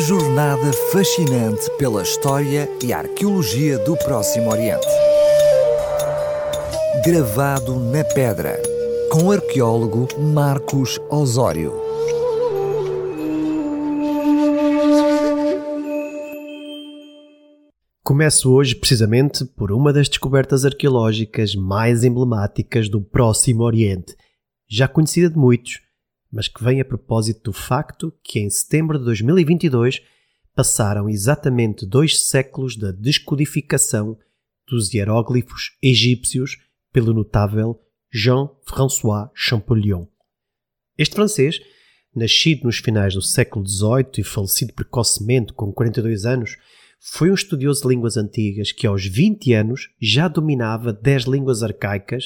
Jornada fascinante pela história e arqueologia do Próximo Oriente. Gravado na pedra, com o arqueólogo Marcos Osório. Começo hoje precisamente por uma das descobertas arqueológicas mais emblemáticas do Próximo Oriente, já conhecida de muitos, mas que vem a propósito do facto que em setembro de 2022 passaram exatamente dois séculos da descodificação dos hieróglifos egípcios pelo notável Jean-François Champollion. Este francês, nascido nos finais do século XVIII e falecido precocemente com 42 anos, foi um estudioso de línguas antigas que aos 20 anos já dominava 10 línguas arcaicas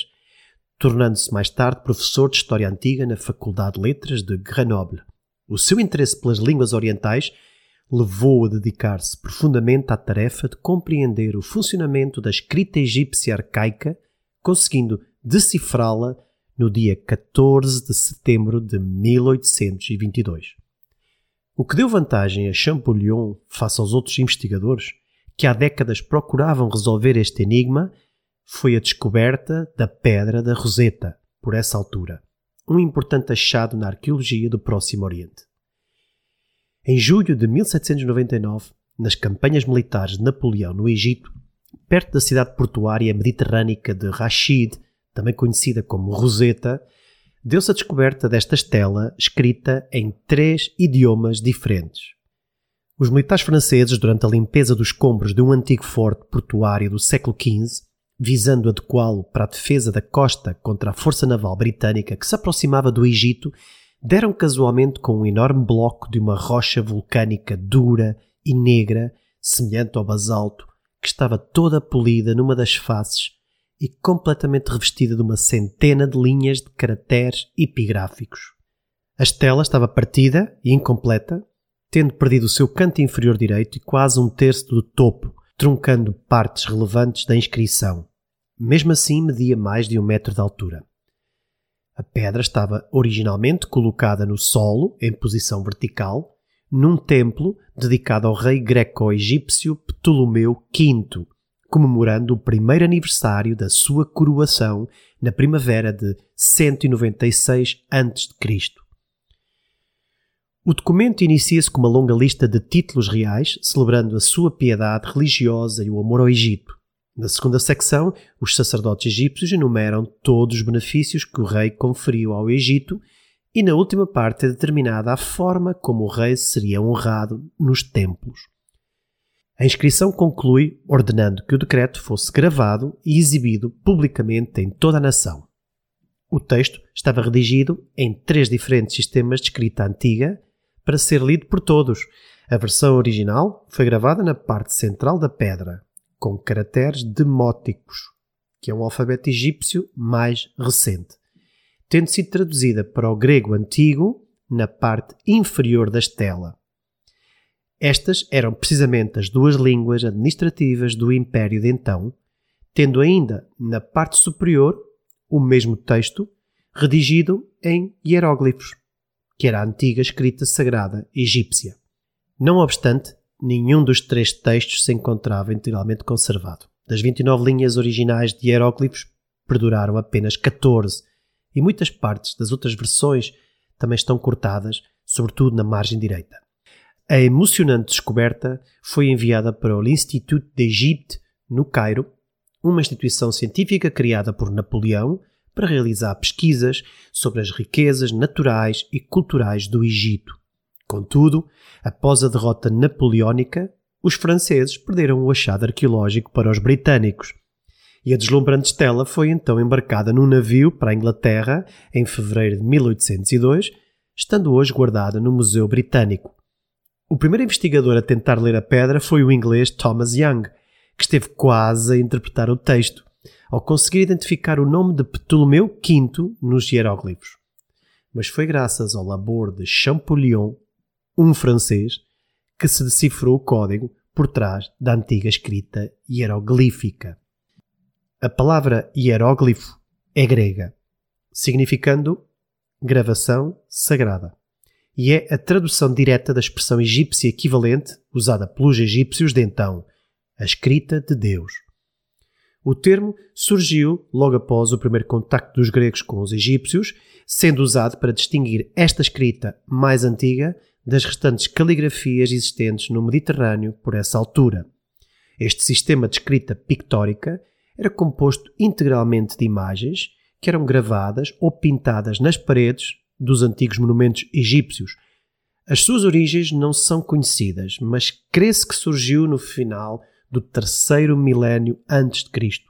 tornando-se mais tarde professor de História Antiga na Faculdade de Letras de Grenoble. O seu interesse pelas línguas orientais levou-o a dedicar-se profundamente à tarefa de compreender o funcionamento da escrita egípcia arcaica, conseguindo decifrá-la no dia 14 de setembro de 1822. O que deu vantagem a Champollion face aos outros investigadores, que há décadas procuravam resolver este enigma, foi a descoberta da Pedra da Roseta, por essa altura, um importante achado na arqueologia do Próximo Oriente. Em julho de 1799, nas campanhas militares de Napoleão no Egito, perto da cidade portuária mediterrânica de Rashid, também conhecida como Roseta, deu-se a descoberta desta estela escrita em três idiomas diferentes. Os militares franceses, durante a limpeza dos escombros de um antigo forte portuário do século XV, visando adequá-lo para a defesa da costa contra a força naval britânica que se aproximava do Egito, deram casualmente com um enorme bloco de uma rocha vulcânica dura e negra, semelhante ao basalto, que estava toda polida numa das faces e completamente revestida de uma centena de linhas de caracteres epigráficos. A estela estava partida e incompleta, tendo perdido o seu canto inferior direito e quase um terço do topo, truncando partes relevantes da inscrição. Mesmo assim, media mais de um metro de altura. A pedra estava originalmente colocada no solo, em posição vertical, num templo dedicado ao rei greco-egípcio Ptolomeu V, comemorando o primeiro aniversário da sua coroação na primavera de 196 a.C. O documento inicia-se com uma longa lista de títulos reais, celebrando a sua piedade religiosa e o amor ao Egito. Na segunda secção, os sacerdotes egípcios enumeram todos os benefícios que o rei conferiu ao Egito, e na última parte é determinada a forma como o rei seria honrado nos templos. A inscrição conclui ordenando que o decreto fosse gravado e exibido publicamente em toda a nação. O texto estava redigido em três diferentes sistemas de escrita antiga para ser lido por todos. A versão original foi gravada na parte central da pedra, com caracteres demóticos, que é um alfabeto egípcio mais recente, tendo sido traduzida para o grego antigo na parte inferior da estela. Estas eram precisamente as duas línguas administrativas do Império de então, tendo ainda na parte superior o mesmo texto redigido em hieróglifos que era a antiga escrita sagrada egípcia. Não obstante, nenhum dos três textos se encontrava integralmente conservado. Das 29 linhas originais de hieróglifos, perduraram apenas 14, e muitas partes das outras versões também estão cortadas, sobretudo na margem direita. A emocionante descoberta foi enviada para o Institut d'Égypte, no Cairo, uma instituição científica criada por Napoleão para realizar pesquisas sobre as riquezas naturais e culturais do Egito. Contudo, após a derrota napoleónica, os franceses perderam o achado arqueológico para os britânicos. E a deslumbrante estela foi então embarcada num navio para a Inglaterra em fevereiro de 1802, estando hoje guardada no Museu Britânico. O primeiro investigador a tentar ler a pedra foi o inglês Thomas Young, que esteve quase a interpretar o texto ao conseguir identificar o nome de Ptolomeu V nos hieróglifos. Mas foi graças ao labor de Champollion, um francês, que se decifrou o código por trás da antiga escrita hieroglífica. A palavra hieróglifo é grega, significando gravação sagrada, e é a tradução direta da expressão egípcia equivalente usada pelos egípcios de então, a escrita de Deus. O termo surgiu logo após o primeiro contacto dos gregos com os egípcios, sendo usado para distinguir esta escrita mais antiga das restantes caligrafias existentes no Mediterrâneo por essa altura. Este sistema de escrita pictórica era composto integralmente de imagens que eram gravadas ou pintadas nas paredes dos antigos monumentos egípcios. As suas origens não são conhecidas, mas crê-se que surgiu no final do terceiro milénio antes de Cristo.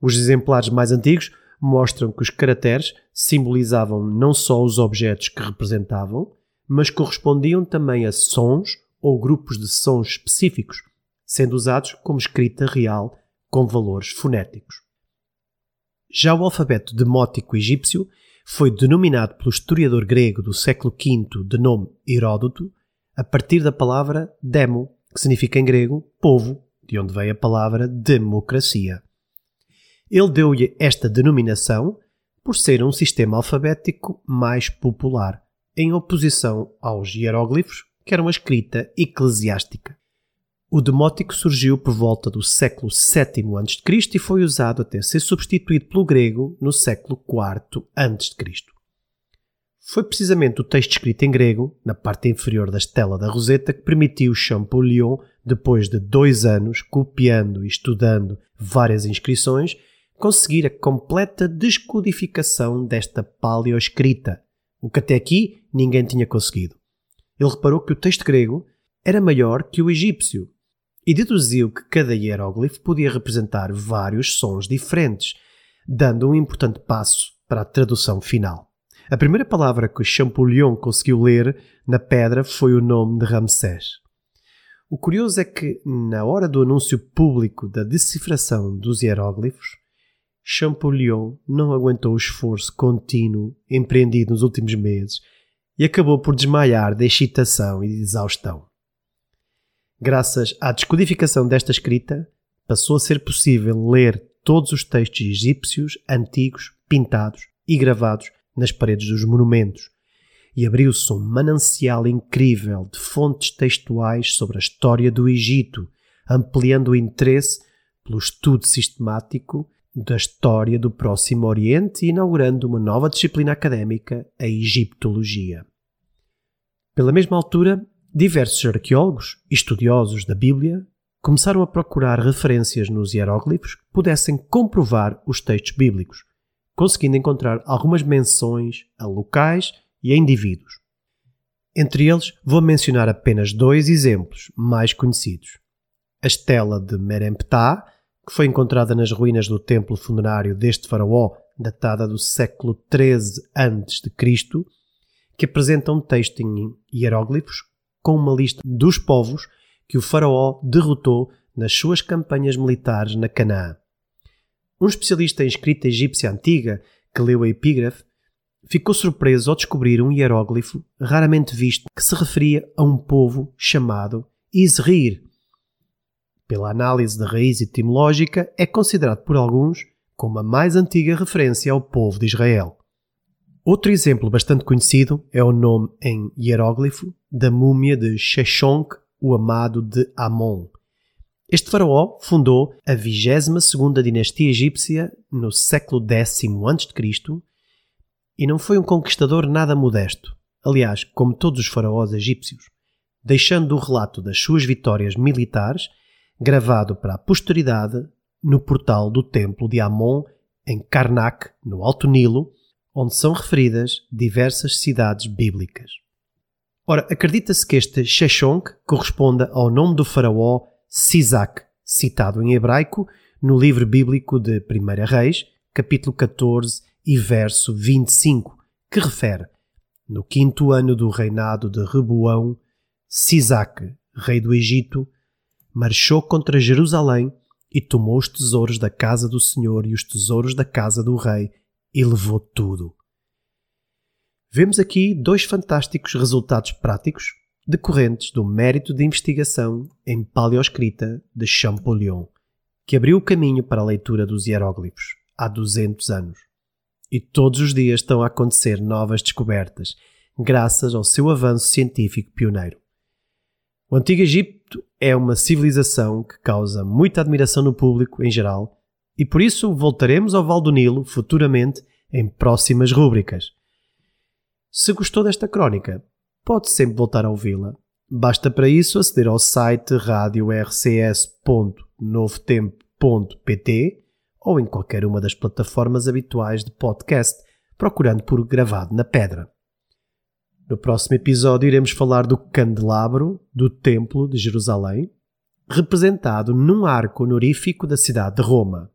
Os exemplares mais antigos mostram que os caracteres simbolizavam não só os objetos que representavam, mas correspondiam também a sons ou grupos de sons específicos, sendo usados como escrita real com valores fonéticos. Já o alfabeto demótico egípcio foi denominado pelo historiador grego do século V de nome Heródoto a partir da palavra demo, que significa em grego povo, de onde vem a palavra democracia. Ele deu-lhe esta denominação por ser um sistema alfabético mais popular, em oposição aos hieróglifos, que era uma escrita eclesiástica. O demótico surgiu por volta do século VII a.C. e foi usado até ser substituído pelo grego no século IV a.C. Foi precisamente o texto escrito em grego, na parte inferior da estela da Roseta, que permitiu Champollion, depois de dois anos copiando e estudando várias inscrições, conseguir a completa descodificação desta paleoescrita, o que até aqui ninguém tinha conseguido. Ele reparou que o texto grego era maior que o egípcio e deduziu que cada hieróglifo podia representar vários sons diferentes, dando um importante passo para a tradução final. A primeira palavra que Champollion conseguiu ler na pedra foi o nome de Ramsés. O curioso é que, na hora do anúncio público da decifração dos hieróglifos, Champollion não aguentou o esforço contínuo empreendido nos últimos meses e acabou por desmaiar de excitação e de exaustão. Graças à descodificação desta escrita, passou a ser possível ler todos os textos egípcios antigos, pintados e gravados nas paredes dos monumentos, e abriu-se um manancial incrível de fontes textuais sobre a história do Egito, ampliando o interesse pelo estudo sistemático da história do Próximo Oriente e inaugurando uma nova disciplina académica, a Egiptologia. Pela mesma altura, Diversos arqueólogos e estudiosos da Bíblia começaram a procurar referências nos hieróglifos que pudessem comprovar os textos bíblicos, conseguindo encontrar algumas menções a locais e a indivíduos. Entre eles, vou mencionar apenas dois exemplos mais conhecidos. A estela de Meremptah, que foi encontrada nas ruínas do templo funerário deste faraó, datada do século XIII a.C., que apresenta um texto em hieróglifos com uma lista dos povos que o faraó derrotou nas suas campanhas militares na Canaã. Um especialista em escrita egípcia antiga que leu a epígrafe ficou surpreso ao descobrir um hieróglifo raramente visto que se referia a um povo chamado Izrir. Pela análise da raiz etimológica, é considerado por alguns como a mais antiga referência ao povo de Israel. Outro exemplo bastante conhecido é o nome em hieróglifo da múmia de Sheshonq, o amado de Amon. Este faraó fundou a 22ª dinastia egípcia no século X a.C. e não foi um conquistador nada modesto, aliás, como todos os faraós egípcios, deixando o relato das suas vitórias militares gravado para a posteridade no portal do templo de Amon em Karnak, no Alto Nilo, onde são referidas diversas cidades bíblicas. Ora, acredita-se que este Sheshonq corresponda ao nome do faraó Sisac, citado em hebraico no livro bíblico de 1 Reis, capítulo 14 e verso 25, que refere: No quinto ano do reinado de Reboão, Sisac, rei do Egito, marchou contra Jerusalém e tomou os tesouros da casa do Senhor e os tesouros da casa do rei e levou tudo. Vemos aqui dois fantásticos resultados práticos decorrentes do mérito de investigação em paleoescrita de Champollion, que abriu o caminho para a leitura dos hieróglifos há 200 anos. E todos os dias estão a acontecer novas descobertas, graças ao seu avanço científico pioneiro. O Antigo Egito é uma civilização que causa muita admiração no público em geral e por isso voltaremos ao Val do Nilo futuramente em próximas rúbricas. Se gostou desta crónica, pode sempre voltar a ouvi-la. Basta para isso aceder ao site radiorcs.novotempo.pt ou em qualquer uma das plataformas habituais de podcast, procurando por Gravado na Pedra. No próximo episódio iremos falar do candelabro do Templo de Jerusalém, representado num arco honorífico da cidade de Roma.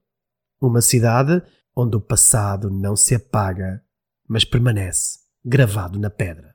Uma cidade onde o passado não se apaga, mas permanece gravado na pedra.